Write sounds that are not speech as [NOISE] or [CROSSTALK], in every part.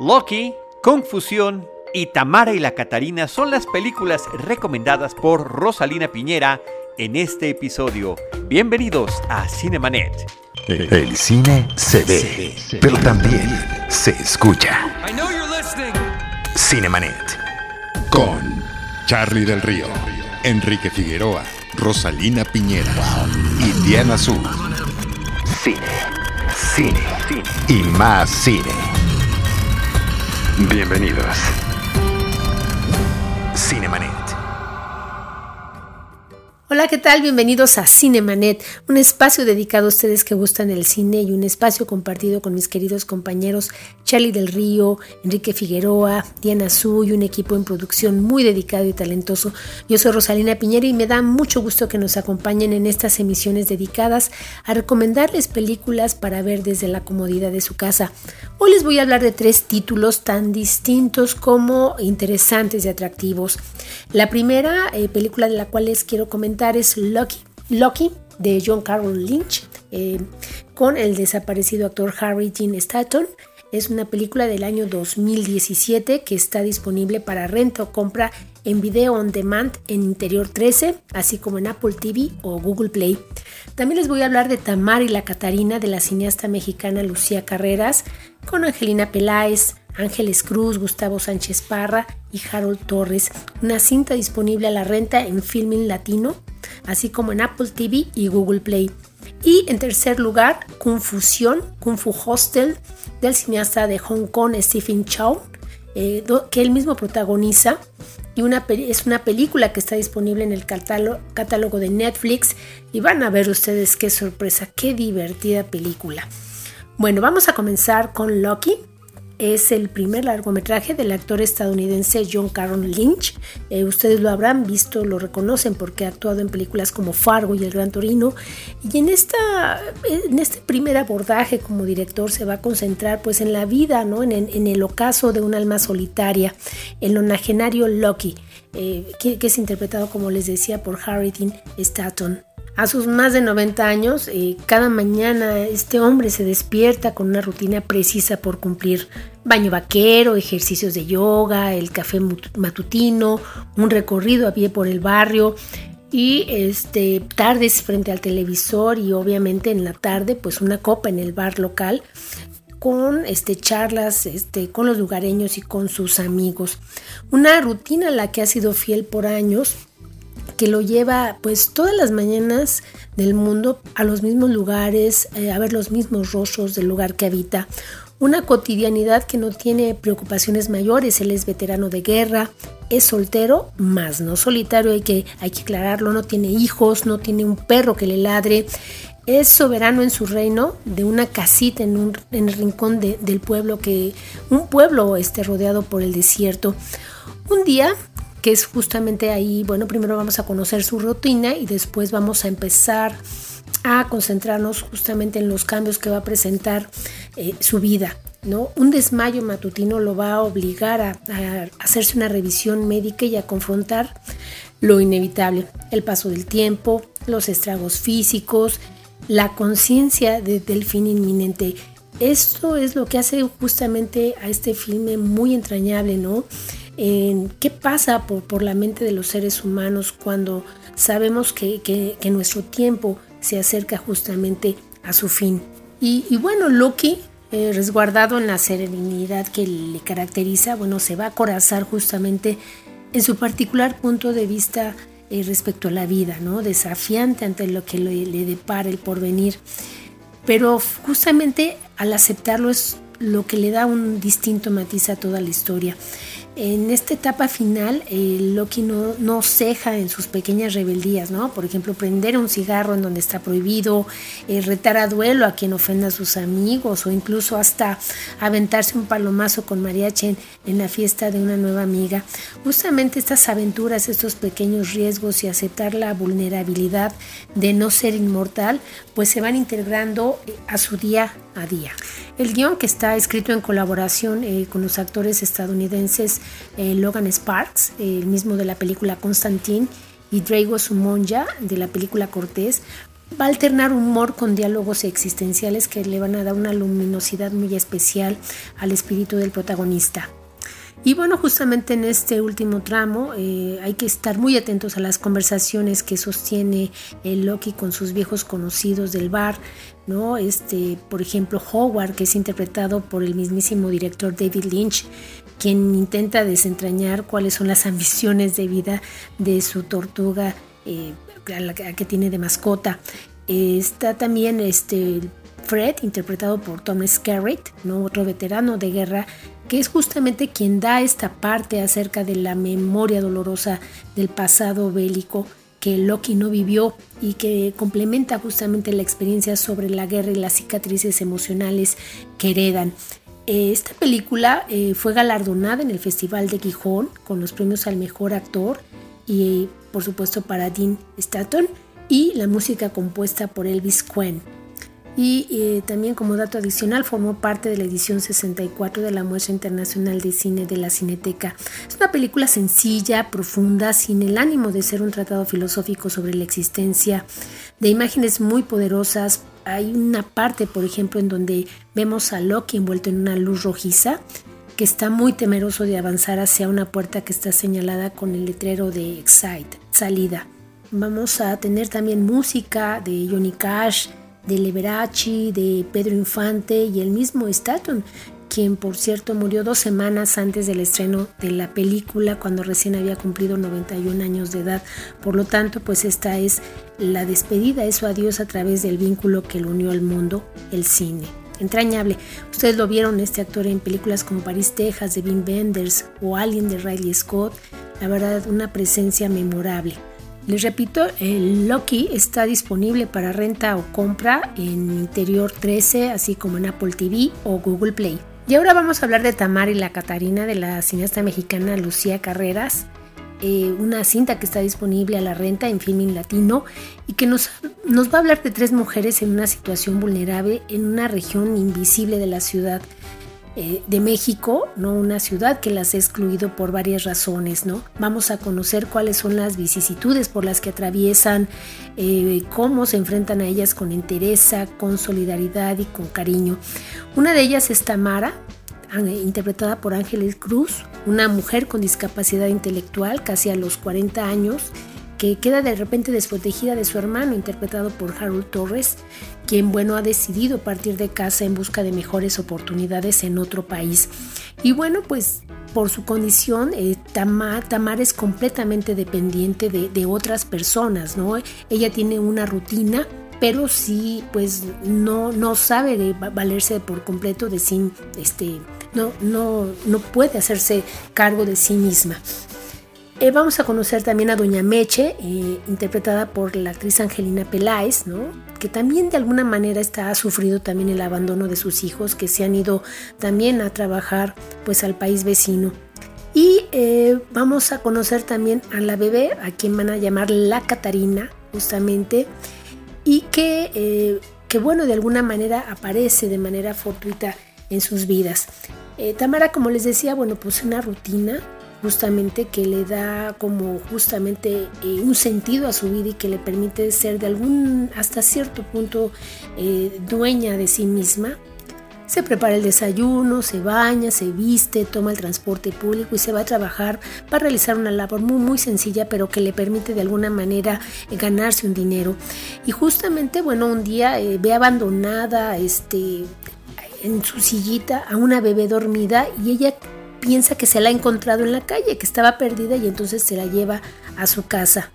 Loki, Confusión y Tamara y la Catarina son las películas recomendadas por Rosalina Piñera en este episodio. Bienvenidos a Cinemanet. El cine se ve, pero también se escucha. Cinemanet. Con Charlie del Río, Enrique Figueroa, Rosalina Piñera y Diana Azul. Cine, cine, cine y más cine. Bienvenidos. Cinemanet. Hola, ¿qué tal? Bienvenidos a Cinemanet, un espacio dedicado a ustedes que gustan el cine y un espacio compartido con mis queridos compañeros Charlie del Río, Enrique Figueroa, Diana Su y un equipo en producción muy dedicado y talentoso. Yo soy Rosalina Piñera y me da mucho gusto que nos acompañen en estas emisiones dedicadas a recomendarles películas para ver desde la comodidad de su casa. Hoy les voy a hablar de tres títulos tan distintos como interesantes y atractivos. La primera eh, película de la cual les quiero comentar es Lucky, de John Carroll Lynch, eh, con el desaparecido actor Harry Dean Stanton. Es una película del año 2017 que está disponible para renta o compra en video on demand en Interior 13, así como en Apple TV o Google Play. También les voy a hablar de Tamar y la Catarina de la cineasta mexicana Lucía Carreras, con Angelina Peláez, Ángeles Cruz, Gustavo Sánchez Parra y Harold Torres. Una cinta disponible a la renta en Filming Latino, así como en Apple TV y Google Play. Y en tercer lugar, Confusión, Kung Fu Hostel, del cineasta de Hong Kong Stephen Chow, eh, que él mismo protagoniza. Y una, es una película que está disponible en el catálogo de Netflix. Y van a ver ustedes qué sorpresa, qué divertida película. Bueno, vamos a comenzar con Lucky, es el primer largometraje del actor estadounidense John Carroll Lynch. Eh, ustedes lo habrán visto, lo reconocen porque ha actuado en películas como Fargo y El Gran Torino. Y en, esta, en este primer abordaje como director se va a concentrar pues en la vida, ¿no? en, el ocaso de un alma solitaria, el nonagenario Lucky, eh, que, es interpretado, como les decía, por Harry Dean Stanton. A sus más de 90 años, cada mañana este hombre se despierta con una rutina precisa por cumplir. Baño vaquero, ejercicios de yoga, el café matutino, un recorrido a pie por el barrio y este, tardes frente al televisor y obviamente en la tarde pues una copa en el bar local con este, charlas este, con los lugareños y con sus amigos. Una rutina a la que ha sido fiel por años que lo lleva pues todas las mañanas del mundo a los mismos lugares, eh, a ver los mismos rostros del lugar que habita. Una cotidianidad que no tiene preocupaciones mayores, él es veterano de guerra, es soltero, más no solitario, hay que, hay que aclararlo, no tiene hijos, no tiene un perro que le ladre, es soberano en su reino de una casita en, un, en el rincón del pueblo que un pueblo esté rodeado por el desierto. Un día que es justamente ahí, bueno, primero vamos a conocer su rutina y después vamos a empezar a concentrarnos justamente en los cambios que va a presentar eh, su vida. ¿no? Un desmayo matutino lo va a obligar a, hacerse una revisión médica y a confrontar lo inevitable, el paso del tiempo, los estragos físicos, la conciencia del fin inminente. Esto es lo que hace justamente a este filme muy entrañable, ¿no? En qué pasa por, la mente de los seres humanos cuando sabemos que, nuestro tiempo se acerca justamente a su fin. Y, bueno, Loki, eh, resguardado en la serenidad que le caracteriza, bueno, se va a corazar justamente en su particular punto de vista eh, respecto a la vida, ¿no? Desafiante ante lo que le, le depara el porvenir. Pero justamente al aceptarlo es lo que le da un distinto matiz a toda la historia. En esta etapa final, Loki no, no, ceja en sus pequeñas rebeldías, ¿no? Por ejemplo, prender un cigarro en donde está prohibido, eh, retar a duelo a quien ofenda a sus amigos o incluso hasta aventarse un palomazo con mariachi en, la fiesta de una nueva amiga. Justamente estas aventuras, estos pequeños riesgos y aceptar la vulnerabilidad de no ser inmortal, pues se van integrando eh, a su día a día. El guion que está escrito en colaboración eh, con los actores estadounidenses eh, Logan Sparks, el mismo de la película Constantine, y Drago Sumonja de la película Cortés, va a alternar humor con diálogos existenciales que le van a dar una luminosidad muy especial al espíritu del protagonista. Y bueno, justamente en este último tramo eh, hay que estar muy atentos a las conversaciones que sostiene el Loki con sus viejos conocidos del bar, ¿no? Este, por ejemplo, Howard, que es interpretado por el mismísimo director David Lynch, quien intenta desentrañar cuáles son las ambiciones de vida de su tortuga eh, que tiene de mascota. está también este Fred, interpretado por Tom Skerritt, otro veterano de guerra que es justamente quien da esta parte acerca de la memoria dolorosa del pasado bélico que Loki no vivió y que complementa justamente la experiencia sobre la guerra y las cicatrices emocionales que heredan. Esta película eh, fue galardonada en el Festival de Gijón con los premios al mejor actor y por supuesto para Dean Stanton y la música compuesta por Elvis Quinn y eh, también como dato adicional formó parte de la edición 64 de la Muestra Internacional de Cine de la Cineteca. Es una película sencilla, profunda, sin el ánimo de ser un tratado filosófico sobre la existencia, de imágenes muy poderosas. Hay una parte, por ejemplo, en donde vemos a Loki envuelto en una luz rojiza que está muy temeroso de avanzar hacia una puerta que está señalada con el letrero de Excite, salida. Vamos a tener también música de Johnny Cash, de Liberace, de Pedro Infante y el mismo Staton, quien por cierto murió dos semanas antes del estreno de la película cuando recién había cumplido 91 años de edad. Por lo tanto, pues esta es la despedida, es su adiós a través del vínculo que lo unió al mundo, el cine. Entrañable. Ustedes lo vieron este actor en películas como París, Texas de Wim Wenders o Alien de Riley Scott. La verdad, una presencia memorable. Les repito, el Loki está disponible para renta o compra en Interior 13, así como en Apple TV o Google Play. Y ahora vamos a hablar de Tamar y la Catarina de la cineasta mexicana Lucía Carreras, eh, una cinta que está disponible a la renta en Filming Latino y que nos, nos va a hablar de tres mujeres en una situación vulnerable en una región invisible de la ciudad eh, de México, ¿no? Una ciudad que las ha excluido por varias razones, ¿no? Vamos a conocer cuáles son las vicisitudes por las que atraviesan, eh, cómo se enfrentan a ellas con entereza, con solidaridad y con cariño. Una de ellas es Tamara, interpretada por Ángeles Cruz, una mujer con discapacidad intelectual, casi a los 40 años, que queda de repente desprotegida de su hermano, interpretado por Harold Torres, quien, bueno, ha decidido partir de casa en busca de mejores oportunidades en otro país. Y bueno, pues por su condición, eh, Tamar, es completamente dependiente de, otras personas, ¿no? Ella tiene una rutina pero sí pues no, no sabe de valerse por completo de sí, este, no, no, no puede hacerse cargo de sí misma. Eh, vamos a conocer también a Doña Meche, eh, interpretada por la actriz Angelina Peláez, ¿no? que también de alguna manera está, ha sufrido también el abandono de sus hijos, que se han ido también a trabajar pues, al país vecino. Y eh, vamos a conocer también a la bebé, a quien van a llamar la Catarina, justamente, y que, que bueno, de alguna manera aparece de manera fortuita en sus vidas. Tamara, como les decía, bueno, pues una rutina, justamente que le da como justamente eh, un sentido a su vida y que le permite ser de algún hasta cierto punto eh, dueña de sí misma. Se prepara el desayuno, se baña, se viste, toma el transporte público y se va a trabajar para realizar una labor muy muy sencilla pero que le permite de alguna manera eh, ganarse un dinero. Y justamente, bueno, un día ve abandonada este, en su sillita a una bebé dormida y ella piensa que se la ha encontrado en la calle, que estaba perdida y entonces se la lleva a su casa.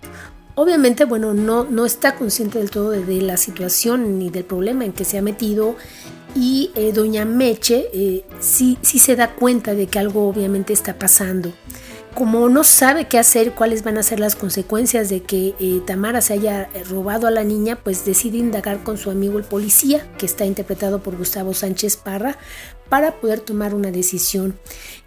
Obviamente, bueno, no, no está consciente del todo de, la situación ni del problema en que se ha metido y eh, doña Meche eh, sí, sí se da cuenta de que algo obviamente está pasando. Como no sabe qué hacer, cuáles van a ser las consecuencias de que eh, Tamara se haya robado a la niña, pues decide indagar con su amigo el policía, que está interpretado por Gustavo Sánchez Parra, para poder tomar una decisión.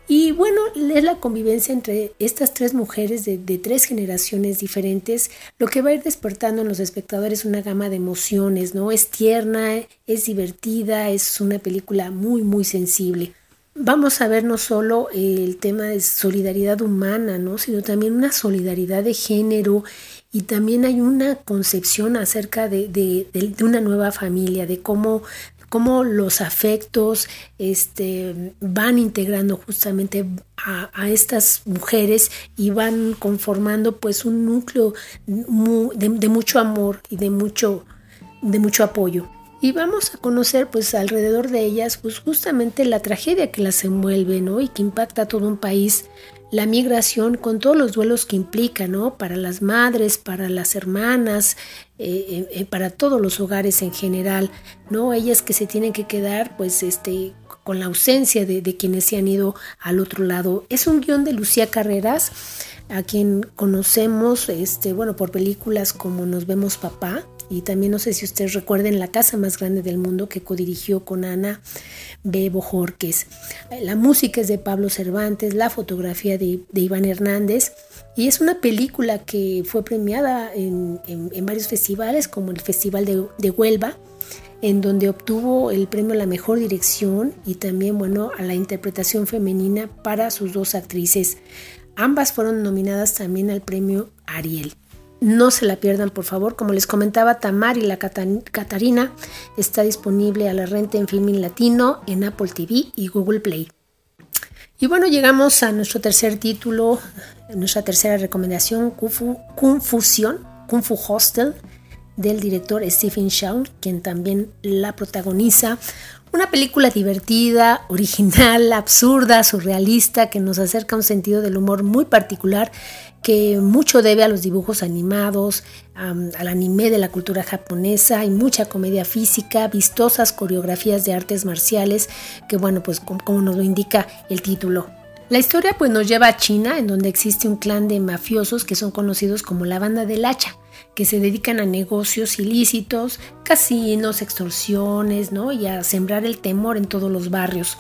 Y bueno, es la convivencia entre estas tres mujeres de, tres generaciones diferentes lo que va a ir despertando en los espectadores una gama de emociones, ¿no? Es tierna, es divertida, es una película muy, muy sensible. vamos a ver no solo el tema de solidaridad humana, ¿no? sino también una solidaridad de género y también hay una concepción acerca de, de, una nueva familia, de cómo, cómo los afectos este, van integrando justamente a, estas mujeres y van conformando pues un núcleo de, de mucho amor y de mucho, de mucho apoyo y vamos a conocer pues alrededor de ellas pues justamente la tragedia que las envuelve ¿no? y que impacta a todo un país la migración con todos los duelos que implica ¿no? para las madres para las hermanas eh, eh, eh, para todos los hogares en general no ellas que se tienen que quedar pues este con la ausencia de, quienes se han ido al otro lado es un guion de Lucía Carreras a quien conocemos este bueno por películas como Nos vemos papá y también no sé si ustedes recuerden La Casa Más Grande del Mundo que codirigió con Ana Bebo Jorques. La música es de Pablo Cervantes, la fotografía de, Iván Hernández y es una película que fue premiada en, varios festivales como el Festival de, de Huelva en donde obtuvo el premio a la mejor dirección y también bueno a la interpretación femenina para sus dos actrices. Ambas fueron nominadas también al premio Ariel. No se la pierdan, por favor. Como les comentaba, Tamar y la Catarina está disponible a la renta en Filmin Latino, en Apple TV y Google Play. Y bueno, llegamos a nuestro tercer título, nuestra tercera recomendación, Confusión, Kung Fu Hostel, del director Stephen Chow, quien también la protagoniza. Una película divertida, [LAUGHS] original, absurda, surrealista, que nos acerca a un sentido del humor muy particular que mucho debe a los dibujos animados, al anime de la cultura japonesa, hay mucha comedia física, vistosas coreografías de artes marciales, que bueno, pues como, nos lo indica el título. La historia pues nos lleva a China, en donde existe un clan de mafiosos que son conocidos como la banda del hacha, que se dedican a negocios ilícitos, casinos, extorsiones, ¿no? Y a sembrar el temor en todos los barrios.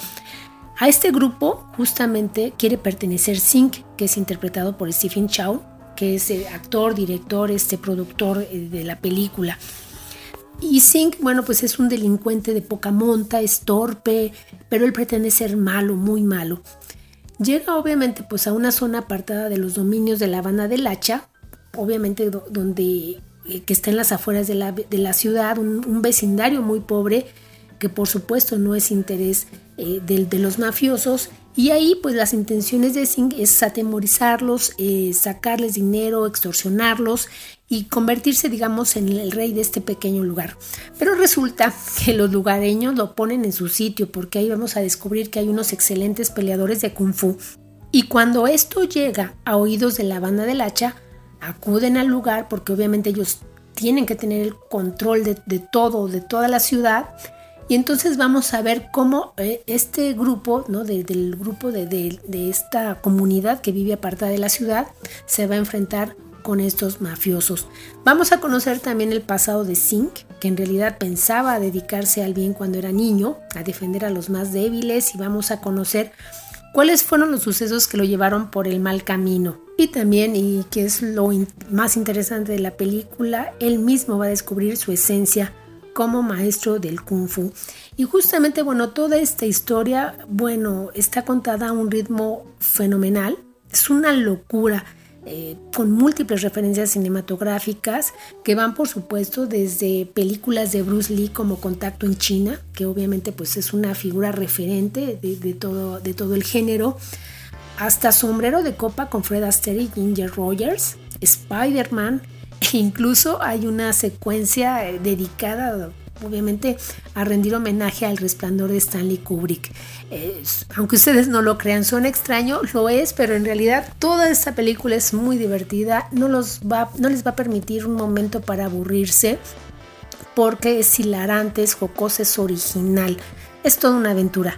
A este grupo justamente quiere pertenecer Sink, que es interpretado por Stephen Chow, que es el actor, director, este productor eh, de la película. Y Sink, bueno, pues es un delincuente de poca monta, es torpe, pero él pretende ser malo, muy malo. Llega obviamente pues a una zona apartada de los dominios de la Habana del Hacha, obviamente donde eh, que está en las afueras de la, ciudad, un, un, vecindario muy pobre que por supuesto no es interés eh, de, los mafiosos y ahí pues las intenciones de Singh es atemorizarlos, eh, sacarles dinero, extorsionarlos y convertirse digamos en el rey de este pequeño lugar. Pero resulta que los lugareños lo ponen en su sitio porque ahí vamos a descubrir que hay unos excelentes peleadores de kung fu. Y cuando esto llega a oídos de la banda del hacha, acuden al lugar porque obviamente ellos tienen que tener el control de, de todo, de toda la ciudad y entonces vamos a ver cómo eh, este grupo, ¿no? del grupo de, esta comunidad que vive apartada de la ciudad, se va a enfrentar con estos mafiosos. Vamos a conocer también el pasado de Zink, que en realidad pensaba dedicarse al bien cuando era niño, a defender a los más débiles y vamos a conocer cuáles fueron los sucesos que lo llevaron por el mal camino. Y también, y que es lo más interesante de la película, él mismo va a descubrir su esencia como maestro del kung fu. Y justamente, bueno, toda esta historia, bueno, está contada a un ritmo fenomenal. Es una locura. Eh, con múltiples referencias cinematográficas que van por supuesto desde películas de Bruce Lee como Contacto en China, que obviamente pues es una figura referente de, todo, de todo el género, hasta Sombrero de Copa con Fred Astaire Ginger Rogers, Spider-Man, Incluso hay una secuencia eh, dedicada obviamente a rendir homenaje al resplandor de Stanley Kubrick. aunque ustedes no lo crean, suena extraño, lo es, pero en realidad toda esta película es muy divertida, no, los va, no les va a permitir un momento para aburrirse, porque es hilarante, es jocosa, es original, es toda una aventura.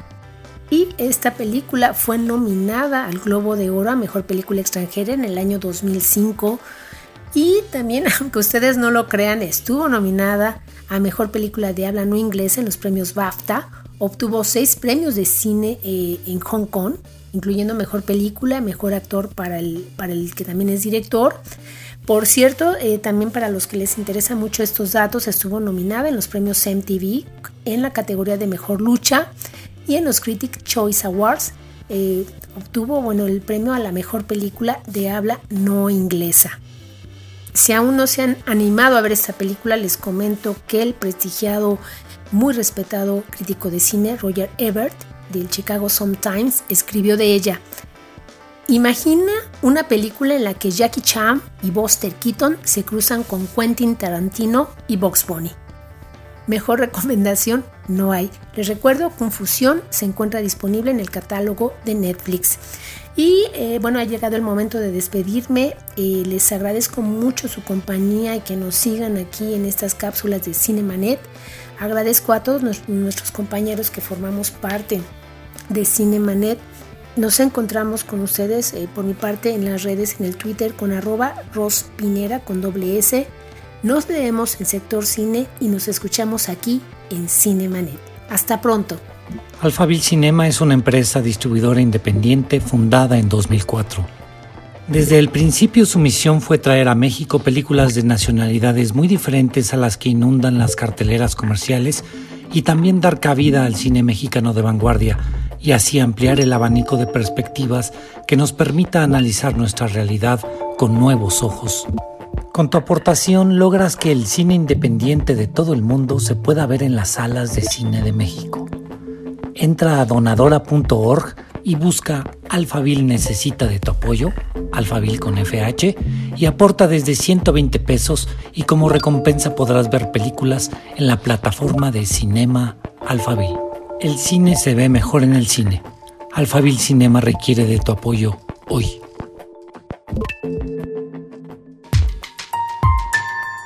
Y esta película fue nominada al Globo de Oro a Mejor Película Extranjera en el año 2005 y también, [LAUGHS] aunque ustedes no lo crean, estuvo nominada a Mejor Película de Habla No Inglesa en los premios BAFTA. Obtuvo seis premios de cine eh, en Hong Kong, incluyendo Mejor Película, Mejor Actor para el, para el que también es director. Por cierto, eh, también para los que les interesa mucho estos datos, estuvo nominada en los premios MTV en la categoría de Mejor Lucha y en los Critic Choice Awards eh, obtuvo bueno, el premio a la mejor película de habla no inglesa. Si aún no se han animado a ver esta película, les comento que el prestigiado, muy respetado crítico de cine, Roger Ebert, del Chicago Sun-Times, escribió de ella. Imagina una película en la que Jackie Chan y Buster Keaton se cruzan con Quentin Tarantino y Box Bunny. Mejor [LAUGHS] recomendación no hay. Les recuerdo, Confusión se encuentra disponible en el catálogo de Netflix. Y eh, bueno, ha llegado el momento de despedirme. Eh, les agradezco mucho su compañía y que nos sigan aquí en estas cápsulas de Cinemanet. Agradezco a todos nuestros compañeros que formamos parte de Cinemanet nos encontramos con ustedes eh, por mi parte en las redes, en el Twitter con arroba rospinera con doble S. Nos leemos en Sector Cine y nos escuchamos aquí en Cinemanet. Hasta pronto. Alphaville Cinema es una empresa distribuidora independiente fundada en 2004. Desde el principio su misión fue traer a México películas de nacionalidades muy diferentes a las que inundan las carteleras comerciales y también dar cabida al cine mexicano de vanguardia y así ampliar el abanico de perspectivas que nos permita analizar nuestra realidad con nuevos ojos. Con tu aportación logras que el cine independiente de todo el mundo se pueda ver en las salas de cine de México. Entra a donadora.org y busca Alfabil necesita de tu apoyo, Alfabil con FH, y aporta desde 120 pesos y como recompensa podrás ver películas en la plataforma de Cinema Alfabil. El cine se ve mejor en el cine. Alphaville Cinema requiere de tu apoyo hoy.